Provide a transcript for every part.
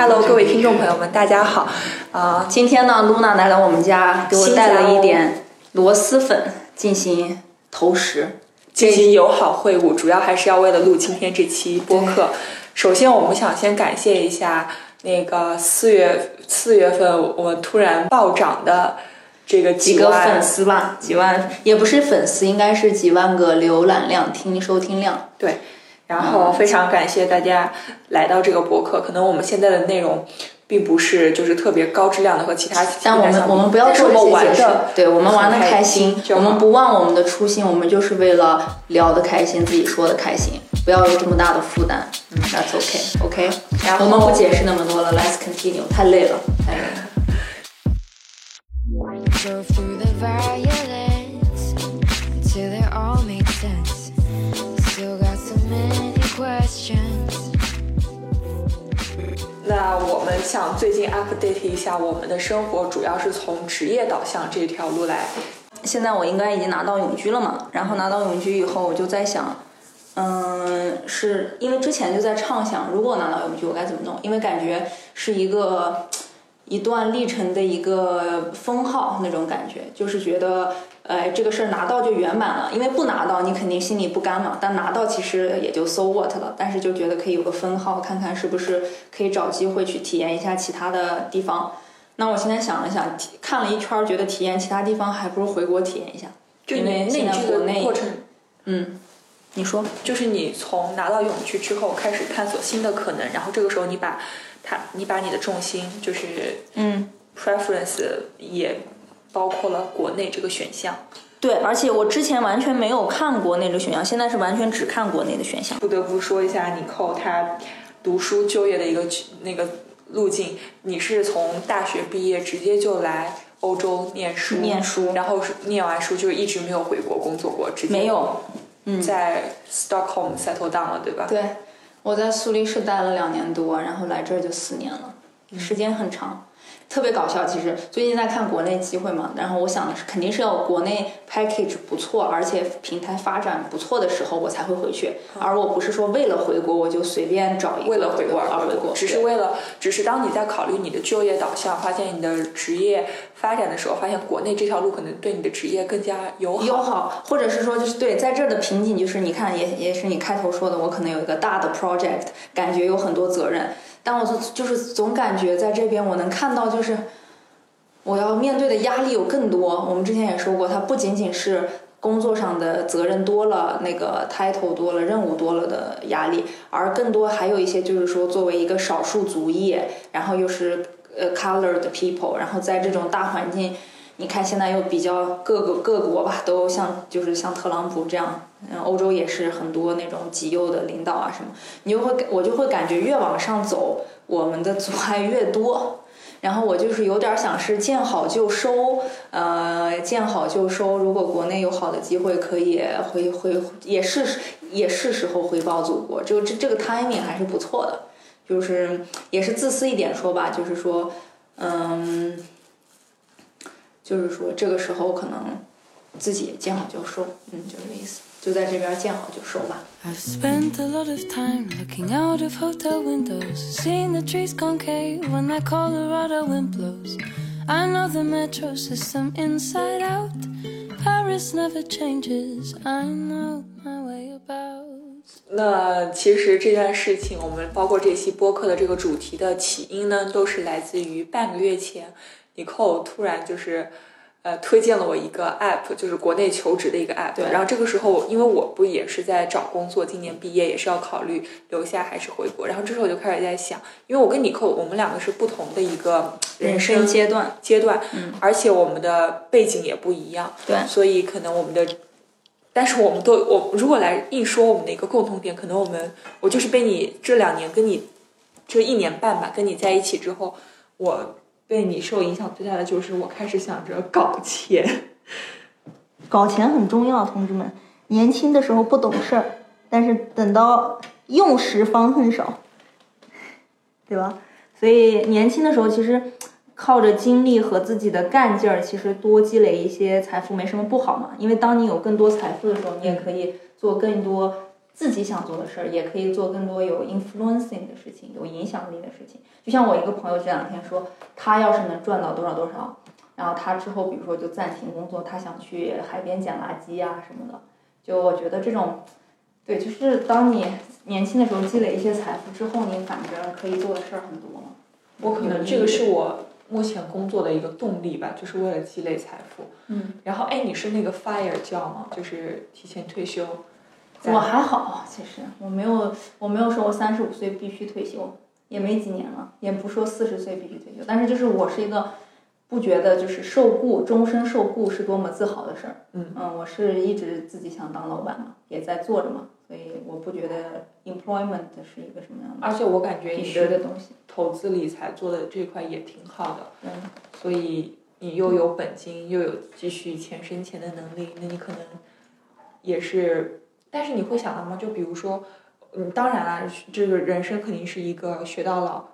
Hello，各位听众朋友们，大家好。啊、今天呢，露娜来到我们家，给我带了一点螺蛳粉进行投食。进行友好会晤，主要还是要为了录今天这期播客。首先，我们想先感谢一下那个四月四月份我们突然暴涨的这个几个粉丝吧，几万也不是粉丝，应该是几万个浏览量、听收听量。对，然后非常感谢大家来到这个博客。可能我们现在的内容并不是就是特别高质量的和其他，但我们我们不要这些解释的，，对我们玩的开心，我们不忘我们的初心，我们就是为了聊的开心，自己说的开心，不要有这么大的负担。嗯，That's OK，OK、然后我们不解释那么多了，Let's continue，太累了，太累了。那我们想最近 update 一下我们的生活，主要是从职业导向这条路来。现在我应该已经拿到永居了嘛，然后拿到永居以后，我就在想，嗯，是因为之前就在畅想，如果拿到永居，我该怎么弄？因为感觉是一个一段历程的一个封号那种感觉，就是觉得，呃，这个事儿拿到就圆满了，因为不拿到你肯定心里不甘嘛，但拿到其实也就 so what 了，但是就觉得可以有个分号，看看是不是可以找机会去体验一下其他的地方。那我现在想了想，体看了一圈儿，觉得体验其他地方还不如回国体验一下。就因为内个过程，嗯，你说，就是你从拿到永居之后开始探索新的可能，然后这个时候你把它，你把你的重心就是嗯，preference 也包括了国内这个选项。对，而且我之前完全没有看国内的选项，现在是完全只看国内的选项。不得不说一下你扣他读书就业的一个那个路径，你是从大学毕业直接就来欧洲念书，念书然后是念完书就一直没有回国工作过，直接没有，嗯，在 Stockholm settle down 了，对吧？对，我在苏黎世待了两年多，然后来这儿就四年了，时间很长。特别搞笑，其实最近在看国内机会嘛，然后我想的是肯定是要国内 package 不错，而且平台发展不错的时候我才会回去，而我不是说为了回国我就随便找一个为了回国而而回国，只是为了，只是当你在考虑你的就业导向，发现你的职业发展的时候，发现国内这条路可能对你的职业更加友好。友好，或者是说就是对，在这儿的瓶颈就是你看也也是你开头说的，我可能有一个大的 project，感觉有很多责任，但我就就是总感觉在这边我能看到就是我要面对的压力有更多。我们之前也说过，它不仅仅是工作上的责任多了，那个 title 多了，任务多了的压力，而更多还有一些就是说作为一个少数族裔，然后又是呃 colored people，然后在这种大环境。你看现在又比较各个各国吧，都像就是像特朗普这样，嗯，欧洲也是很多那种极右的领导啊什么，你就会我就会感觉越往上走，我们的阻碍越多。然后我就是有点想是见好就收，呃，见好就收。如果国内有好的机会，可以回回也是也是时候回报祖国。就这这个 timing 还是不错的，就是也是自私一点说吧，就是说，嗯。就是说这个时候可能自己也见好就收，嗯，就这个意思，就在这边见好就收吧。I've spent a lot of time looking out of hotel windows, seeing the trees concave when that Colorado wind blows. I know the metro system inside out. Paris never changes. I know my way about. 那其实这件事情，我们包括这期播客的这个主题的起因呢，都是来自于半个月前，尼寇突然就是。呃，推荐了我一个 app，就是国内求职的一个 app。对然后这个时候，因为我不也是在找工作，今年毕业也是要考虑留下还是回国。然后这时候我就开始在想，因为我跟尼寇，我们两个是不同的一个人生阶段，阶段，而且我们的背景也不一样，对所以可能我们的但是我们都我如果来硬说我们的一个共同点，可能我们我就是被你这两年跟你这一年半吧跟你在一起之后，我被你受影响最大的就是我开始想着搞钱。搞钱很重要，同志们。年轻的时候不懂事儿，但是等到用时方恨少，对吧？所以年轻的时候其实靠着精力和自己的干劲儿，其实多积累一些财富没什么不好嘛。因为当你有更多财富的时候，你也可以做更多自己想做的事儿，也可以做更多有 influencing 的事情，有影响力的事情。就像我一个朋友这两天说，他要是能赚到多少多少。然后他之后，比如说就暂停工作，他想去海边捡垃圾啊什么的。就我觉得这种，对，就是当你年轻的时候积累一些财富之后，你反正可以做的事儿很多嘛。我可能这个是我目前工作的一个动力吧，就是为了积累财富。嗯。然后，哎，你是那个 fire 教吗？就是提前退休。我还好，其实我没有，我没有说我三十五岁必须退休，也没几年了，也不说四十岁必须退休，但是就是我是一个。不觉得就是受雇终身受雇是多么自豪的事儿。嗯嗯，我是一直自己想当老板嘛，也在做着嘛，所以我不觉得 employment 是一个什么样的。而且我感觉你的东西，投资理财做的这块也挺好的。嗯。所以你又有本金，又有继续钱生钱的能力，那你可能也是。但是你会想到吗？就比如说，嗯，当然了，这个人生肯定是一个学到老，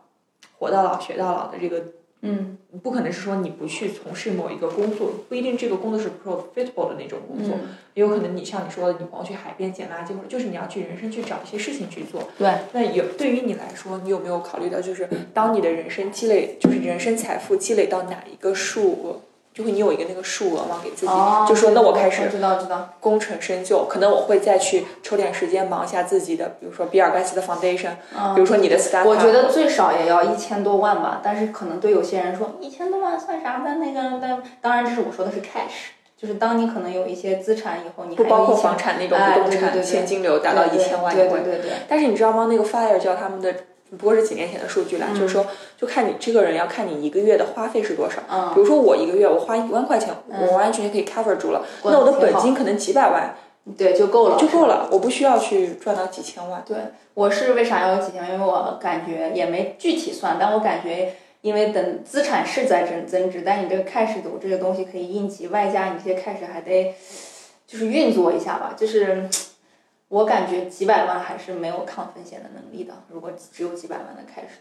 活到老学到老的这个。嗯，不可能是说你不去从事某一个工作，不一定这个工作是 profitable 的那种工作，也有可能你像你说的，你光去海边捡垃圾，或者就是你要去人生去找一些事情去做。对。那有对于你来说，你有没有考虑到，就是当你的人生积累，就是人生财富积累到哪一个数额？就会你有一个那个数额嘛，给自己，就说那我开始知道知道功成身就，可能我会再去抽点时间忙一下自己的，比如说比尔盖茨的 foundation，比如说你的 startup。我觉得最少也要一千多万吧，但是可能对有些人说一千多万算啥的那个，但当然这是我说的是 cash，就是当你可能有一些资产以后，你不包括房产那种不动产现金流达到一千万，对对对对。但是你知道吗？那个 fire 叫他们的。不过是几年前的数据了，就是说，就看你这个人要看你一个月的花费是多少。嗯。比如说我一个月我花一万块钱，我完完全全可以 cover 住了。那我的本金可能几百万。对，就够了。就够了，我不需要去赚到几千万。对，我是为啥要有几千万？因为我感觉也没具体算，但我感觉，因为等资产是在增增值，但你这个 cash 度这个东西可以应急，外加你这些 cash 还得就是运作一下吧，就是。我感觉几百万还是没有抗风险的能力的。如果只有几百万的开始，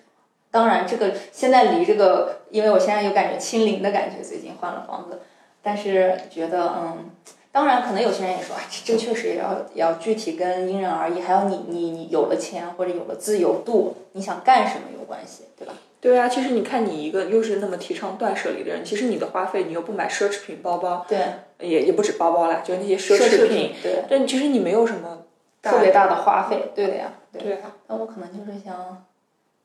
当然这个现在离这个，因为我现在有感觉清零的感觉，最近换了房子，但是觉得嗯，当然可能有些人也说，这确实也要要具体跟因人而异，还有你你你有了钱或者有了自由度，你想干什么有关系，对吧？对啊，其实你看你一个又是那么提倡断舍离的人，其实你的花费你又不买奢侈品包包，对，也也不止包包啦，就那些奢侈品，对，但其实你没有什么。特别大的花费，对的呀，对啊。那我可能就是想，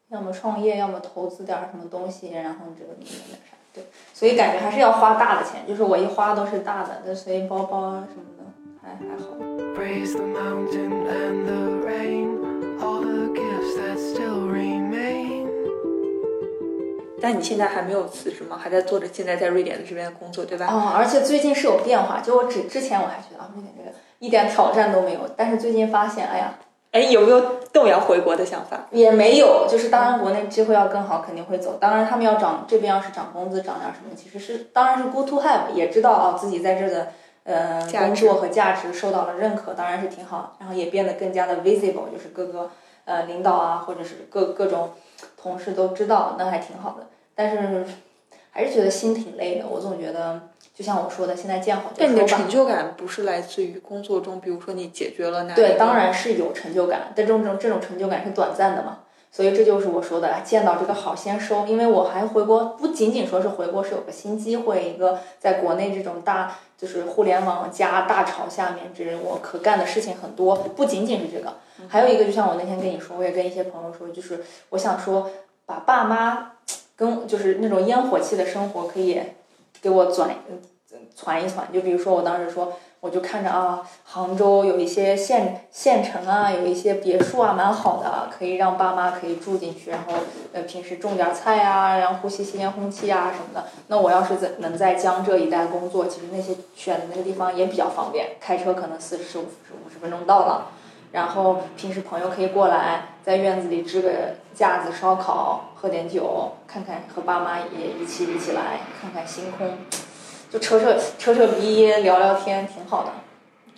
要么创业，要么投资点什么东西，然后这个那个啥，对。所以感觉还是要花大的钱，就是我一花都是大的，所以包包啊什么的还还好。但你现在还没有辞职吗？还在做着现在在瑞典的这边的工作，对吧？哦，而且最近是有变化，就我之之前我还觉得啊，瑞典这个。一点挑战都没有，但是最近发现，哎呀，哎，有没有动摇回国的想法？也没有，就是当然国内机会要更好，肯定会走。当然他们要涨，这边要是涨工资涨点什么，其实是当然是 good to have，也知道啊自己在这的呃工作和价值受到了认可，当然是挺好。然后也变得更加的 visible，就是各个呃领导啊或者是各各种同事都知道，那还挺好的。但是还是觉得心挺累的，我总觉得。就像我说的，现在见好就但你的成就感不是来自于工作中，比如说你解决了哪？对，当然是有成就感，但这种这种成就感是短暂的嘛。所以这就是我说的，见到这个好先收。因为我还回国，不仅仅说是回国是有个新机会，一个在国内这种大就是互联网加大潮下面，这我可干的事情很多，不仅仅是这个，还有一个就像我那天跟你说，我也跟一些朋友说，就是我想说把爸妈跟就是那种烟火气的生活可以给我转。传一传。就比如说我当时说，我就看着啊，杭州有一些县县城啊，有一些别墅啊，蛮好的，可以让爸妈可以住进去，然后呃平时种点菜啊，然后呼吸新鲜空气啊什么的。那我要是在能在江浙一带工作，其实那些选的那个地方也比较方便，开车可能四十五五十分钟到了。然后平时朋友可以过来，在院子里支个架子烧烤，喝点酒，看看和爸妈也一起一起来看看星空，就扯扯扯扯鼻音，聊聊天，挺好的。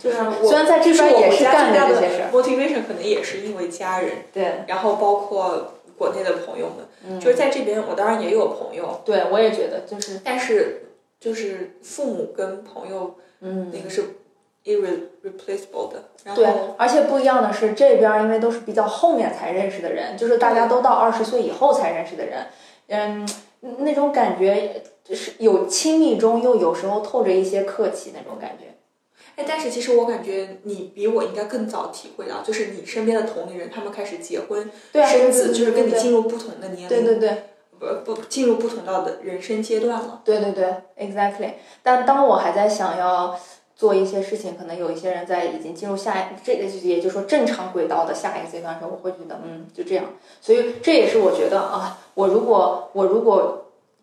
对啊，虽然在这边也是干的这些事儿，motivation 可能也是因为家人，对。然后包括国内的朋友们，嗯。就是在这边我当然也有朋友，对，我也觉得就是。但是就是父母跟朋友嗯。那个是 irreplaceable 的，然对，而且不一样的是，这边儿因为都是比较后面才认识的人，就是大家都到二十岁以后才认识的人，嗯，那种感觉就是有亲密中又有时候透着一些客气那种感觉。哎，但是其实我感觉你比我应该更早体会到，就是你身边的同龄人，他们开始结婚、对啊，生子，就是跟你进入不同的年龄，对对对不不进入不同到的人生阶段了。对对对，exactly。但当我还在想要做一些事情，可能有一些人在已经进入下一这个，也就是说正常轨道的下一个阶段的时候，我会觉得嗯，就这样。所以这也是我觉得啊，我如果我如果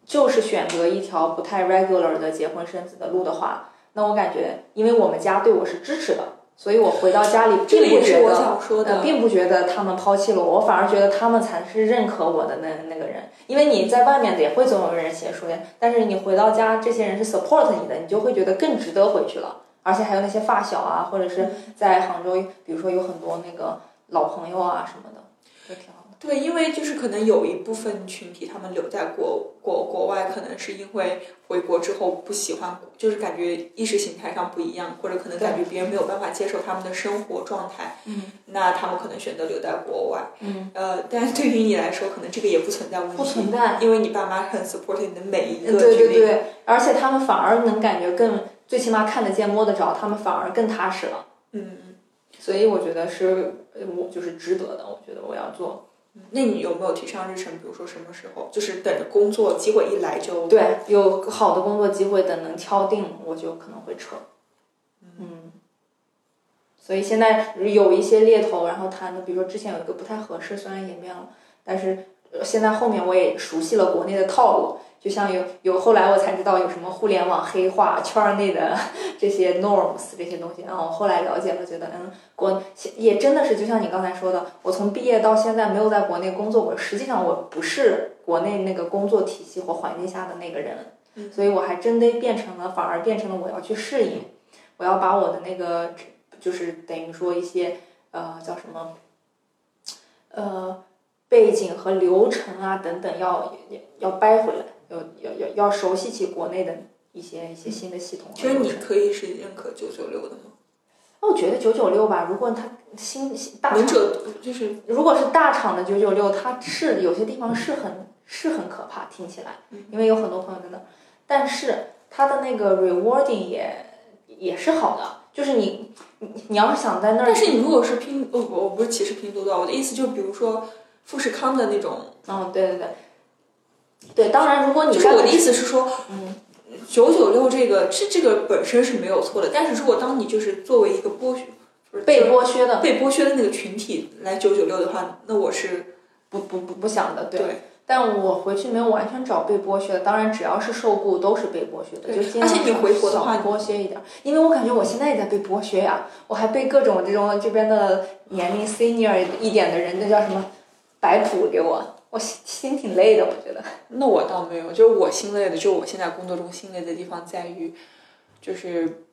就是选择一条不太 regular 的结婚生子的路的话，那我感觉，因为我们家对我是支持的，所以我回到家里这个并不觉得。想说的，呃，并不觉得他们抛弃了我，我反而觉得他们才是认可我的那那个人。因为你在外面也会总有人写书呀，但是你回到家，这些人是 support 你的，你就会觉得更值得回去了。而且还有那些发小啊，或者是在杭州，比如说有很多那个老朋友啊什么的，都挺好的。对，因为就是可能有一部分群体，他们留在国国国外，可能是因为回国之后不喜欢，就是感觉意识形态上不一样，或者可能感觉别人没有办法接受他们的生活状态，嗯那他们可能选择留在国外。嗯，呃，但是对于你来说，可能这个也不存在问题，不存在因为你爸妈很 support 你的每一个决定。对对，而且他们反而能感觉更，最起码看得见摸得着，他们反而更踏实了。嗯，所以我觉得是，呃我就是值得的。我觉得我要做。那你有没有提上日程？比如说什么时候？就是等着工作机会一来就对，有好的工作机会等能敲定，我就可能会撤。嗯，所以现在有一些猎头，然后谈的，比如说之前有一个不太合适，虽然也面了，但是呃现在后面我也熟悉了国内的套路，就像有有后来我才知道有什么互联网黑化圈儿内的 这些 norms 这些东西，然后我后来了解了，觉得嗯，国也真的是就像你刚才说的，我从毕业到现在没有在国内工作过，实际上我不是国内那个工作体系或环境下的那个人，嗯所以我还真得变成了，反而变成了我要去适应，我要把我的那个就是等于说一些呃叫什么呃背景和流程啊等等要要要掰回来，要要要要熟悉起国内的一些一些新的系统其实你。可以是认可九九六的吗？那我觉得九九六吧，如果它新新大厂，就是如果是大厂的九九六，它是有些地方是很是很可怕，听起来，因为有很多朋友在那儿，但是它的那个 rewarding 也也是好的，就是你你你要是想在那儿，但是你如果是拼，我我不是歧视拼多多，我的意思就比如说富士康的那种，嗯，对对对，对，当然如果你就是我的意思是说，嗯，九九六这个这这个本身是没有错的，但是如果当你就是作为一个剥削，被剥削的，被剥削的那个群体来九九六的话，那我是不不不不想的，对。对。但我回去没有完全找被剥削的，当然只要是受雇都是被剥削的，就而且你回国的话少剥削一点，因为我感觉我现在也在被剥削呀，我还被各种这种这边的年龄 senior 一点的人，那叫什么摆谱给我，我心心挺累的，我觉得。那我倒没有，就是我心累的，就我现在工作中心累的地方在于，就是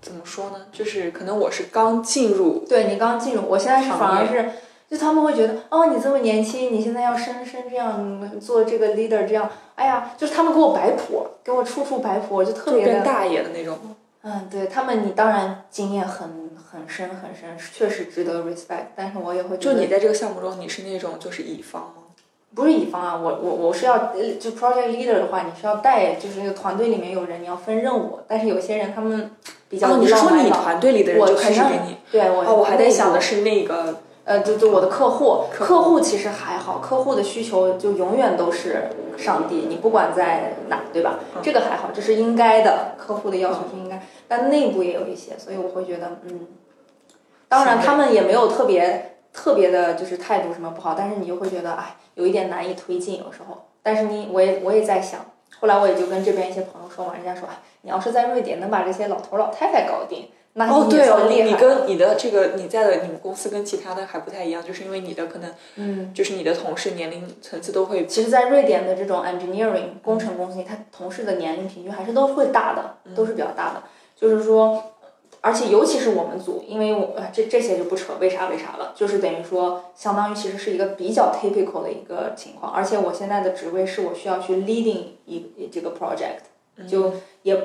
怎么说呢？就是可能我是刚进入，对你刚进入，我现在是反而是，就他们会觉得，哦，你这么年轻，你现在要升升这样做这个 leader 这样，哎呀，就是他们给我摆谱，给我处处摆谱，我就特别的，变大爷的那种。嗯，对他们，你当然经验很很深很深，确实值得 respect，但是我也会就你在这个项目中，你是那种就是乙方吗？不是乙方啊，我我我是要呃就 project leader 的话，你是要带，就是那个团队里面有人，你要分任务，但是有些人他们比较哦，你是说你团队里的人我就开始给你？对我哦，我还在想的是那个呃，就就我的客户，客户其实还好，客户的需求就永远都是上帝，你不管在哪，对吧？这个还好，这是应该的，客户的要求是应该，但内部也有一些，所以我会觉得，嗯，当然他们也没有特别特别的，就是态度什么不好，但是你就会觉得，哎，有一点难以推进，有时候。但是你，我也我也在想，后来我也就跟这边一些朋友说嘛，人家说，哎，你要是在瑞典能把这些老头老太太搞定，那哦，对哦，你跟你的这个你在的你们公司跟其他的还不太一样，就是因为你的可能，嗯，就是你的同事年龄层次都会其实，在瑞典的这种 engineering 工程公司里，他同事的年龄平均还是都会大的，都是比较大的。就是说，而且尤其是我们组，因为我呃这这些就不扯为啥为啥了，就是等于说，相当于其实是一个比较 typical 的一个情况。而且我现在的职位是我需要去 leading 一这个 project，就也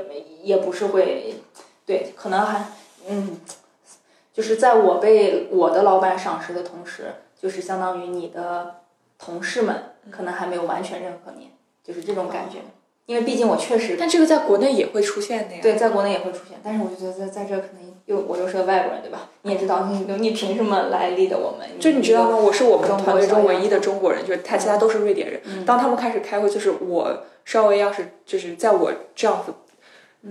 也不是会，对，可能还嗯，就是在我被我的老板赏识的同时，就是相当于你的同事们可能还没有完全认可你，就是这种感觉。因为毕竟我确实但这个在国内也会出现的呀。对，在国内也会出现，但是我就觉得在在这可能又我又是个外国人，对吧？你也知道，你你凭什么来 lead 我们？就你知道吗？我是我们团队中唯一的中国人，就是他其他都是瑞典人。当他们开始开会，就是我稍微要是就是在我这样子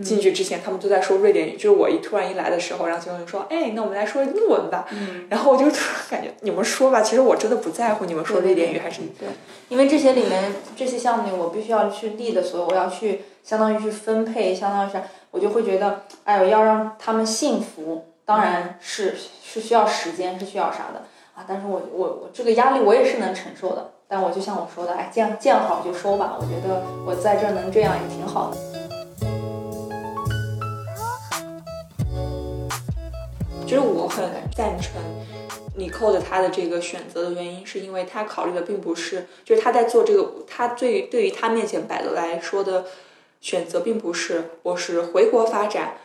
进去之前，他们都在说瑞典语。就是我一突然一来的时候，然后结果就说：“哎，那我们来说英文吧。然后我就突然感觉你们说吧，其实我真的不在乎你们说瑞典语还是对，因为这些里面这些项目里，我必须要去 lead 所有，我要去相当于去分配，相当于是我就会觉得，哎呦，要让他们幸福，当然是是需要时间，是需要啥的啊。但是我我我这个压力我也是能承受的，但我就像我说的，哎，见见好就收吧。我觉得我在这儿能这样也挺好的。就是我很赞成你扣的他的这个选择的原因，是因为他考虑的并不是，就是他在做这个，他对于对于他面前摆的来说的选择，并不是我是回国发展，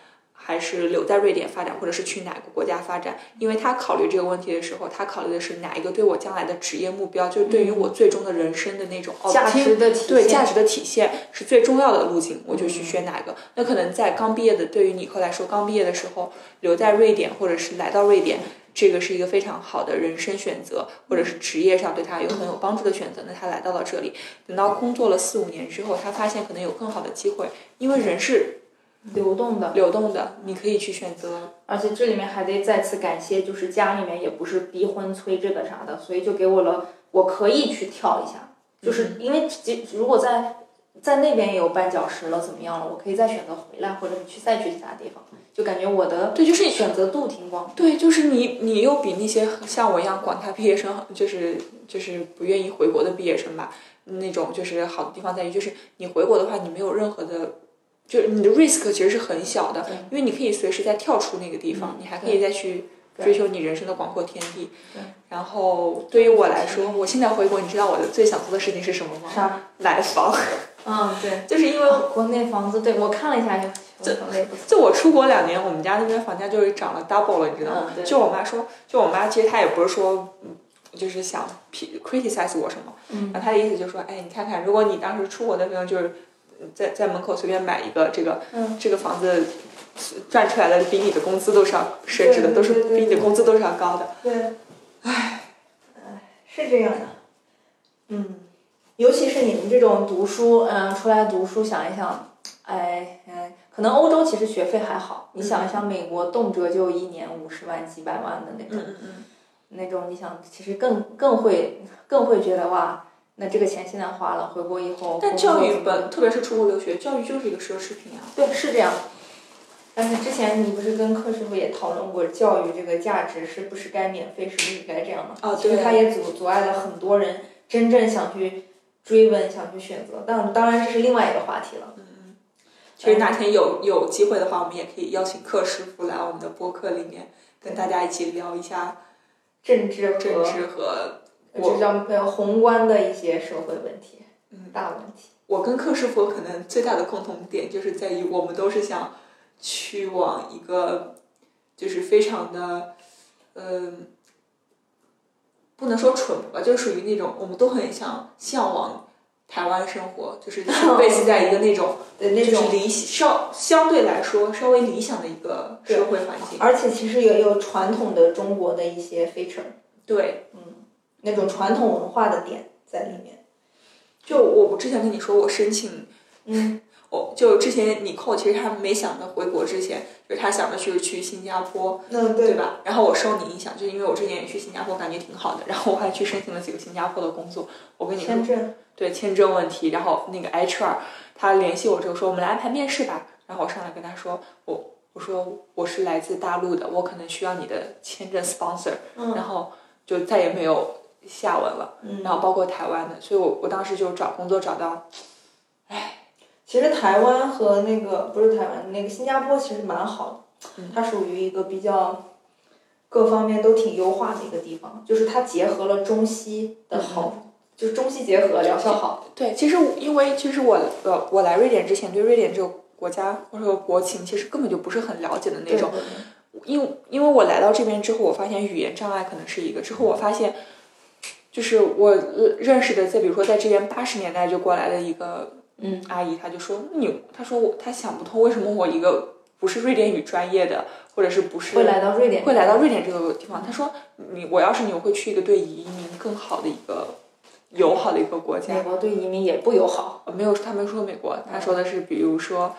还是留在瑞典发展，或者是去哪个国家发展。因为他考虑这个问题的时候，他考虑的是哪一个对我将来的职业目标，就是对于我最终的人生的那种哦价值的体现对价值的体现是最重要的路径，我就去选哪个。那可能在刚毕业的，对于尼克来说，刚毕业的时候留在瑞典，或者是来到瑞典，这个是一个非常好的人生选择，或者是职业上对他有很有帮助的选择。那他来到了这里，等到工作了四五年之后，他发现可能有更好的机会，因为人是流动的，流动的，你可以去选择。而且这里面还得再次感谢，就是家里面也不是逼婚催这个啥的，所以就给我了，我可以去跳一下，就是因为其如果在在那边也有绊脚石了，怎么样了，我可以再选择回来，或者你去再去其他地方，就感觉我的对，就是选择度挺广。对，就是你，你又比那些像我一样管他毕业生，就是就是不愿意回国的毕业生吧，那种就是好的地方在于，就是你回国的话，你没有任何的，就是你的 risk 其实是很小的，因为你可以随时再跳出那个地方，你还可以再去追求你人生的广阔天地。然后对于我来说，我现在回国，你知道我的最想做的事情是什么吗？啥？买房，嗯，对，就是因为国内房子，对我看了一下，就。就我出国两年，我们家那边房价就是涨了 double 了，你知道吗？嗯就我妈说，就我妈其实她也不是说，嗯就是想批 criticize 我什么，嗯然后她的意思就是说，哎，你看看，如果你当时出国的时候就是在在门口随便买一个这个、嗯这个房子。赚出来的比你的工资都是要升值的，都是比你的工资都是要高的。对，唉，是这样的，嗯，尤其是你们这种读书，嗯、出来读书，想一想，哎，哎，可能欧洲其实学费还好，你想一想，美国动辄就一年五十万、几百万的那种，嗯嗯。那种你想，其实更更会更会觉得哇，那这个钱现在花了，回国以后，但教育本，特别是出国留学，教育就是一个奢侈品啊。对，是这样。但是之前你不是跟柯师傅也讨论过，教育这个价值是不是该免费，是不是该这样吗？哦其实对它也阻阻碍了很多人真正想去追问、想去选择。但当然这是另外一个话题了。其实哪天有有机会的话，我们也可以邀请柯师傅来我们的播客里面，跟大家一起聊一下政治和政治和这叫呃宏观的一些社会问题，嗯大问题。我跟柯师傅可能最大的共同点就是在于我们都是想去往一个就是非常的，嗯、不能说淳朴吧，就属于那种我们都很想向往台湾生活，就是 是 base 在一个那种对那种就是理稍相对来说稍微理想的一个社会环境。而且其实也有传统的中国的一些 feature，对，那种传统文化的点在里面。就我之前跟你说，我申请，嗯，我就之前你扣，其实他没想着回国之前，就是他想的是去新加坡，嗯，对？吧？然后我受你影响，就因为我之前也去新加坡，感觉挺好的，然后我还去申请了几个新加坡的工作。我跟你说签，证，对签证问题，然后那个 HR 他联系我之后说，我们来安排面试吧。然后我上来跟他说，我我说我是来自大陆的，我可能需要你的签证 sponsor，、嗯然后就再也没有下文了。嗯然后包括台湾的，所以我我当时就找工作找到，其实台湾和那个不是台湾，那个新加坡其实蛮好的，嗯它属于一个比较各方面都挺优化的一个地方，就是它结合了中西的好，就是中西结合，疗效好。对，其实因为其实我呃我来瑞典之前对瑞典这个国家或者说国情其实根本就不是很了解的那种，对因因为我来到这边之后，我发现语言障碍可能是一个。之后我发现，就是我呃认识的，在比如说在这边八十年代就过来的一个嗯阿姨，她就说你，她说我她想不通为什么我一个不是瑞典语专业的，或者是不是会来到瑞典，会来到瑞典这个地方。她说你我要是你，我会去一个对移民更好的一个友好的一个国家美。国对移民也不友好。呃没有，他没说美国，他说的是比如说，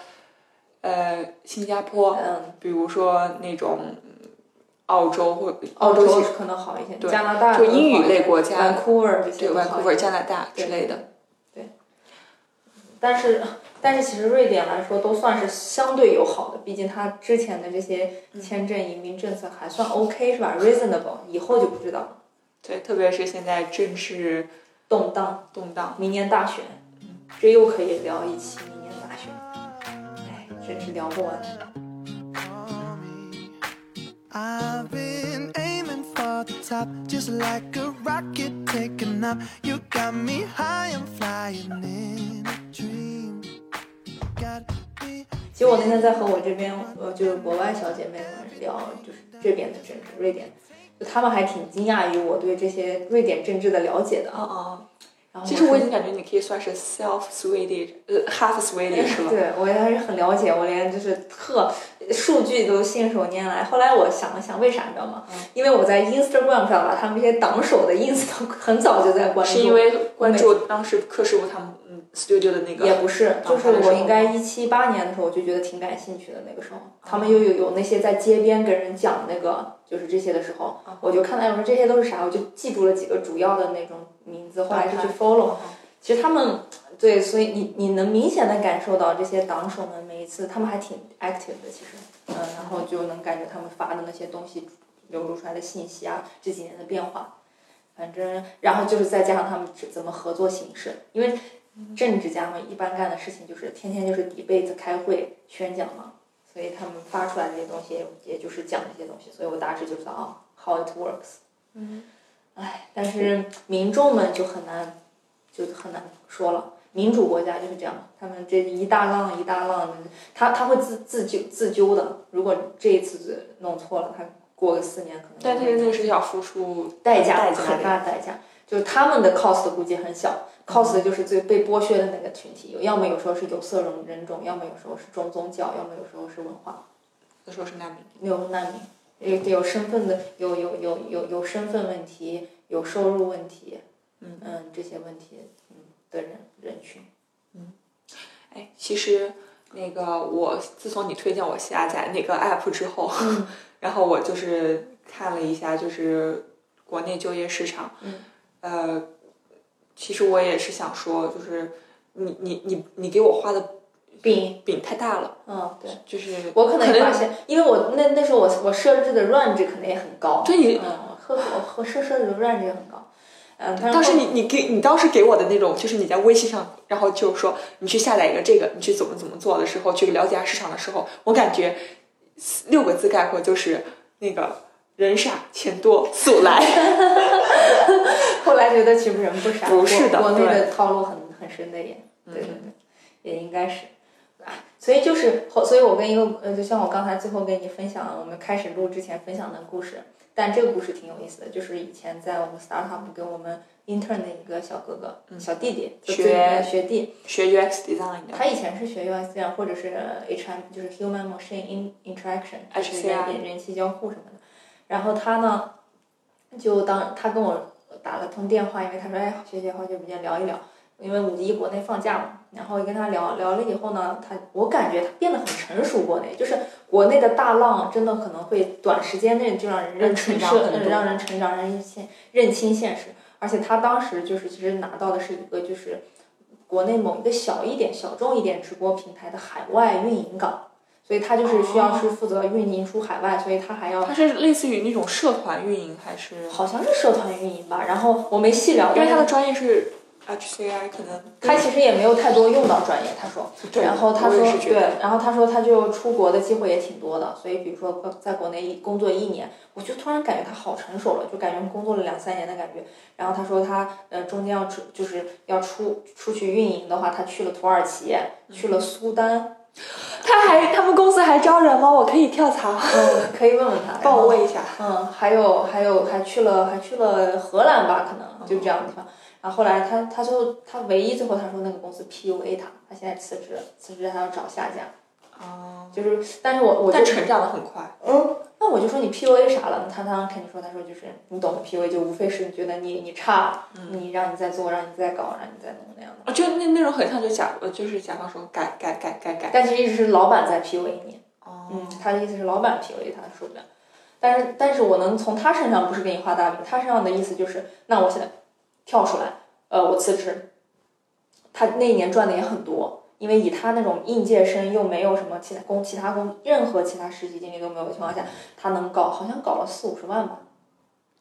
呃，新加坡，嗯，比如说那种嗯澳洲或澳洲其其实可能好一些，对加拿大就英语类国家，Vancouver 这些对都好一些 Vancouver、加拿大之类的。但是，但是其实瑞典来说都算是相对友好的，毕竟它之前的这些签证移民政策还算 OK 是吧？reasonable，以后就不知道了。对，特别是现在政治动荡，动荡，明年大选，这又可以聊一期明年大选。哎，真是聊不完。I've been aiming for the top, just like a rocket taking off. You got me high, I'm flying in a dream. Got me 其实我那天在和我这边呃就是国外小姐妹们聊，就是这边的政治，瑞典，就她们还挺惊讶于我对这些瑞典政治的了解的啊啊！然后其实我已经感觉你可以算是 self Swedish，呃，half Swedish 了。对我也还是很了解，我连就是特数据都信手拈来。后来我想了想，为啥你知道吗？嗯因为我在 Instagram 上把他们这些党首的 ins 都很早就在关注，是因为关注当时柯师傅他们嗯 studio 的那个，也不是，就是我应该一七八年的时候我就觉得挺感兴趣的。那个时候，他们又有有那些在街边跟人讲那个就是这些的时候，我就看到我说这些都是啥，我就记住了几个主要的那种名字，后来就去 follow。其实他们对，所以你你能明显的感受到这些党首们每一次他们还挺 active 的，其实，嗯，然后就能感觉他们发的那些东西流露出来的信息啊，这几年的变化，反正然后就是再加上他们怎么合作形式，因为政治家们一般干的事情就是天天就是 debate 开会宣讲嘛，所以他们发出来这些东西也就是讲这些东西，所以我大致就知道啊 how it works。嗯，唉，但是民众们就很难，就很难说了。民主国家就是这样，他们这一大浪一大浪的，他他会自自救自纠的。如果这一次弄错了，他过个四年可能但会是那是要付出代价很大的代价，就是他们的 cost 估计很小，cost 就是最被剥削的那个群体，有要么有时候是有色人人种，要么有时候是中宗教，要么有时候是文化，有时候是难民。有难民，有有身份的，有有有有有身份问题，有收入问题，嗯嗯这些问题嗯的人人群，嗯。哎，其实那个我自从你推荐我下载那个 app 之后，嗯。然后我就是看了一下，就是国内就业市场，嗯。呃，其实我也是想说，就是你你你你给我画的饼，饼太大了，嗯对。就是我可能发现，因为我那那时候我我设置的 range 可能也很高，对你嗯，和我和设设置的 range 也很高，嗯，但当时你你给你当时给我的那种，就是你在微信上，然后就说你去下载一个这个，你去怎么怎么做的时候，去了解下市场的时候，我感觉六个字概括就是那个人傻钱多速来。后来觉得其实人不傻，不是的国国内对的套路很很深的也，对对嗯对，也应该是，哎，所以就是后，所以我跟一个呃，就像我刚才最后跟你分享我们开始录之前分享的故事，但这个故事挺有意思的，就是以前在我们 startup 给我们 intern 的一个小哥哥、嗯小弟弟，学学弟，学 UX design 的，他以前是学 UX 这样，或者是 HM，就是 Human Machine In Interaction，就是人人机交互什么的。然后他呢，就当他跟我打了通电话，因为他说哎学姐好久不见，聊一聊。因为五一国内放假嘛，然后跟他聊聊了以后呢，他我感觉他变得很成熟。国内就是国内的大浪，真的可能会短时间内就让人认成长让人成长，让人现认清现实。而且他当时就是其实拿到的是一个就是国内某一个小一点、小众一点直播平台的海外运营岗，所以他就是需要去负责运营出海外，所以他还要他是类似于那种社团运营还是？好像是社团运营吧。然后我没细聊，因为他的专业是 HCI，可能他其实也没有太多用到专业，他说。对然后他说对然后他说他就出国的机会也挺多的，所以比如说呃在国内工作一年，我就突然感觉他好成熟了，就感觉工作了两三年的感觉。然后他说他呃中间要出就是要出出去运营的话，他去了土耳其，去了苏丹，他还他们公司还招人吗？我可以跳槽，嗯，可以问问他，帮我问一下。嗯，还有还有还去了还去了荷兰吧，可能就这样的地方。然后后来他他就他唯一最后他说那个公司 PUA 他，他现在辞职了，辞职他要找下家。哦，就是，但是我我就但成长的很快。嗯，那我就说你 PUA 啥了？他他肯定说，他说就是你懂的 PUA 就无非是你觉得你你差，你让你再做，让你再搞，让你再弄那样的。啊，就那那种很像就甲，呃，就是甲方说改改改改改。但其实一直是老板在 PUA 你。哦嗯，他的意思是老板 PUA 他受不了，但是但是我能从他身上不是给你画大饼，他身上的意思就是，那我现在跳出来，呃，我辞职。他那一年赚的也很多，因为以他那种应届生又没有什么其他工其他工任何其他实习经历都没有的情况下，他能搞好像搞了四五十万吧。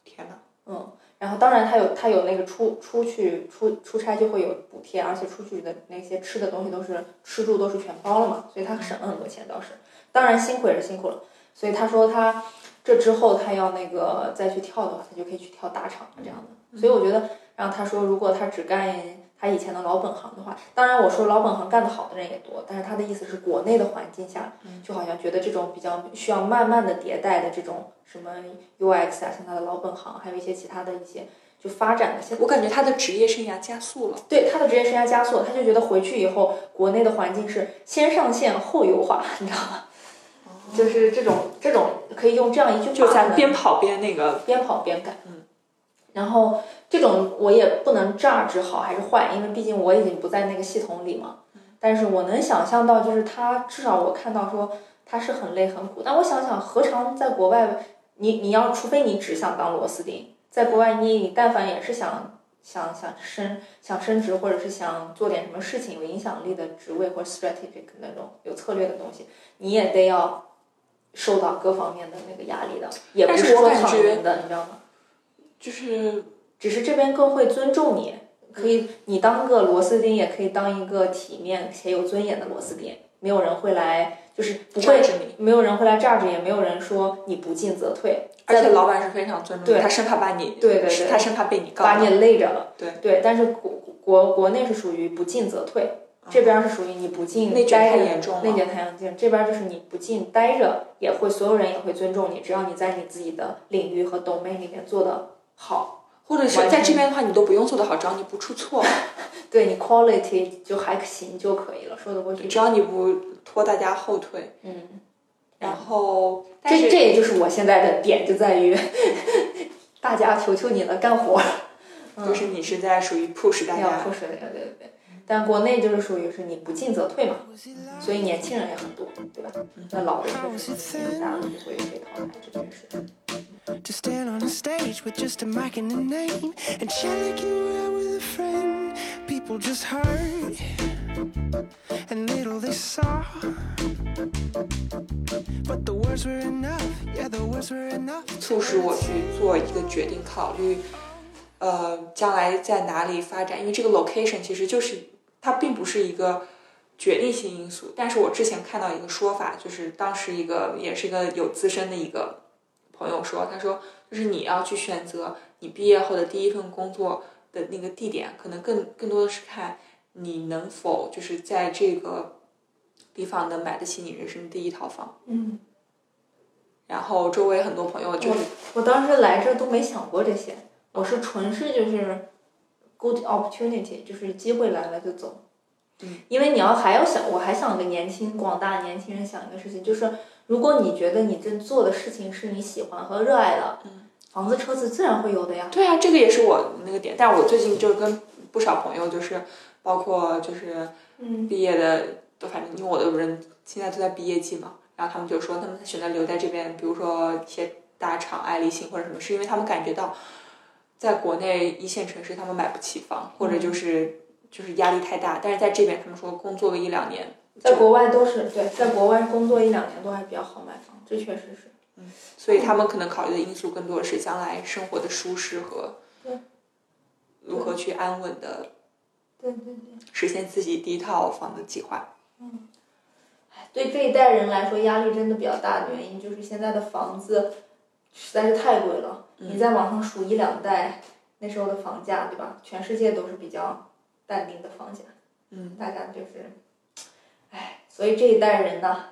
天哪！嗯，然后当然他有他有那个出出去出出差就会有补贴，而且出去的那些吃的东西都是吃住都是全包了嘛，所以他省了很多钱倒是。当然辛苦也是辛苦了，所以他说他这之后他要那个再去跳的话，他就可以去跳大厂这样的。所以我觉得，然后他说如果他只干他以前的老本行的话，当然我说老本行干得好的人也多，但是他的意思是国内的环境下，就好像觉得这种比较需要慢慢的迭代的这种什么 UX 啊，像他的老本行，还有一些其他的一些就发展的，现我感觉他的职业生涯加速了。对他的职业生涯加速，他就觉得回去以后，国内的环境是先上线后优化，你知道吗？就是这种这种可以用这样一句话，就在边跑边那个，边跑边干。嗯，然后这种我也不能榨汁好还是坏，因为毕竟我已经不在那个系统里嘛。但是我能想象到，就是他至少我看到说他是很累很苦，但我想想，何尝在国外，你你要除非你只想当螺丝钉，在国外你你但凡也是想想想升想升职，或者是想做点什么事情有影响力的职位或者 strategic 那种有策略的东西，你也得要受到各方面的那个压力的，也不是说躺赢的，你知道吗？就是只是这边更会尊重你，可以你当个螺丝钉，也可以当一个体面且有尊严的螺丝钉。没有人会来，就是不会没有人会来榨着，也没有人说你不进则退。而且老板是非常尊重对你，他生怕把你，对对对他生怕被你告。把你累着了。对对，但是国国国内是属于不进则退，这边是属于你不进内卷待着太严重了内卷太严重。这边就是你不进待着，也会所有人也会尊重你，只要你在你自己的领域和 domain 里面做的好，或者是在这边的话，你都不用做得好，只要你不出错，对你 quality 就还行就可以了，说得过去。只要你不拖大家后腿。嗯，然后，这这也就是我现在的点，就在于 大家求求你了，干活。就是你是在属于 push 大要家 push，对对对。但国内就是属于是你不进则退嘛，所以年轻人也很多，对吧？那老人就是大了就会被淘汰这件事。To stand on a stage with just a mic and a name and chat like you were out with a friend. People just heard and little they saw. But the words were enough, yeah, the words were enough. 促使我去做一个决定，考虑，呃，将来在哪里发展。因为这个 location 其实就是它并不是一个决定性因素。但是我之前看到一个说法，就是当时一个也是一个有资深的一个朋友说，他说就是你要去选择你毕业后的第一份工作的那个地点，可能更更多的是看你能否就是在这个地方能买得起你人生第一套房。嗯，然后周围很多朋友就是我当时来这都没想过这些，我是纯是就是 good opportunity，就是机会来了就走。嗯，因为你要还要想，我还想给年轻广大年轻人想一个事情，就是如果你觉得你正做的事情是你喜欢和热爱的，房子、车子自然会有的呀。对啊，这个也是我那个点。但我最近就跟不少朋友，就是包括就是嗯毕业的，都反正因为我的人现在都在毕业季嘛，然后他们就说他们选择留在这边，比如说一些大厂、爱立信或者什么，是因为他们感觉到在国内一线城市他们买不起房，或者就是就是压力太大，但是在这边他们说工作个一两年，在国外都是对，在国外工作一两年都还比较好买房，这确实是。所以他们可能考虑的因素更多的是将来生活的舒适和对如何去安稳的对对对。实现自己第一套房的计划。对这一代人来说，压力真的比较大的原因就是现在的房子实在是太贵了。你在网上数一两代那时候的房价，对吧？全世界都是比较淡定的房价，嗯，大家就是，唉，所以这一代人呢，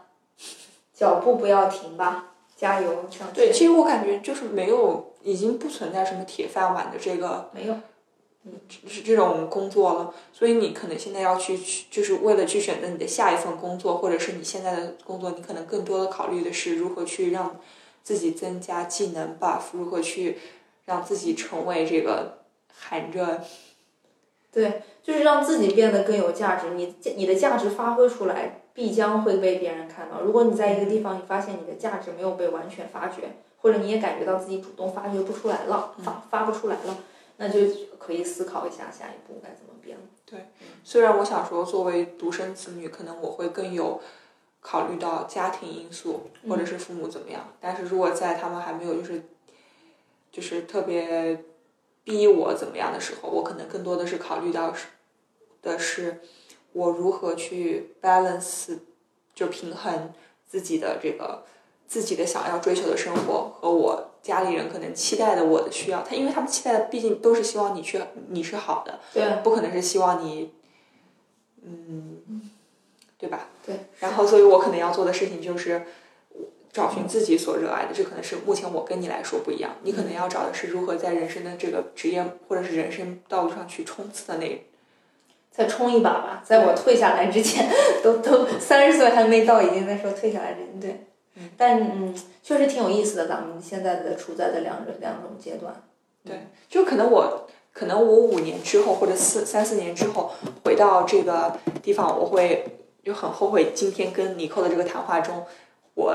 脚步不要停吧，加油。对，其实我感觉就是没有，已经不存在什么铁饭碗的这个没有，是这种工作了，所以你可能现在要去去，就是为了去选择你的下一份工作，或者是你现在的工作，你可能更多的考虑的是如何去让自己增加技能 buff，如何去让自己成为这个含着对，就是让自己变得更有价值。你你的价值发挥出来，必将会被别人看到。如果你在一个地方，你发现你的价值没有被完全发掘，或者你也感觉到自己主动发掘不出来了，发发不出来了，那就可以思考一下下一步该怎么变了。虽然我想说，作为独生子女，可能我会更有考虑到家庭因素，或者是父母怎么样。但是如果在他们还没有就是就是特别逼我怎么样的时候，我可能更多的是考虑到是的是我如何去 balance，就平衡自己的这个自己的想要追求的生活和我家里人可能期待的我的需要。他因为他们期待的毕竟都是希望你去你是好的。对，不可能是希望你，嗯，对吧？对。然后，所以我可能要做的事情就是找寻自己所热爱的，这可能是目前我跟你来说不一样。你可能要找的是如何在人生的这个职业或者是人生道路上去冲刺的那。再冲一把吧，在我退下来之前，都都 三十岁还没到，已经在说退下来之前，对。但嗯，确实挺有意思的，咱们现在的处在的两种两种阶段。对，就可能我可能我五年之后或者四三四年之后回到这个地方，我会就很后悔今天跟尼寇的这个谈话中，我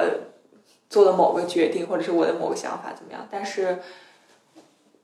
做的某个决定或者是我的某个想法怎么样，但是。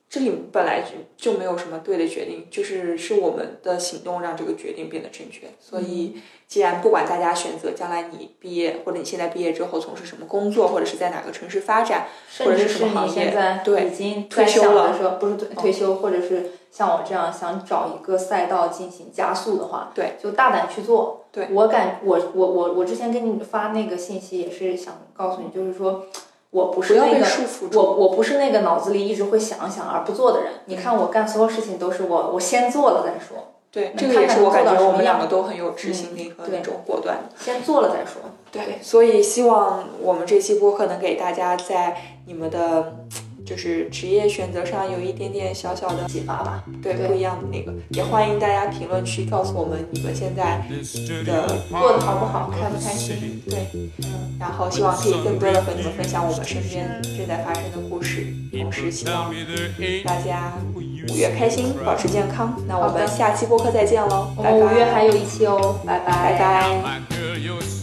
这里本来就就没有什么对的决定，就是是我们的行动让这个决定变得正确。所以，既然不管大家选择将来你毕业或者你现在毕业之后从事什么工作，或者是在哪个城市发展，或者是是什么行你现在业，对已经退休了说，不是退退休，或者是像我这样想找一个赛道进行加速的话，对，就大胆去做。对我感我我我我之前给你发那个信息也是想告诉你，就是说我不是那个束缚。我我不是那个脑子里一直会想想而不做的人。你看我干所有事情都是我我先做了再说，对，这个也是我感觉我们两个都很有执行力和那种果断的。先做了再说。对，所以希望我们这期播客能给大家在你们的就是职业选择上有一点点小小的启发吧。对对不一样的那个。也欢迎大家评论区告诉我们你们现在的过得好不好，开不开心？对，然后希望可以更多的和你们分享我们身边正在发生的故事，同时希望大家五月开心，保持健康。那我们下期播客再见喽，我拜拜。们五月还有一期哦，拜拜拜。You're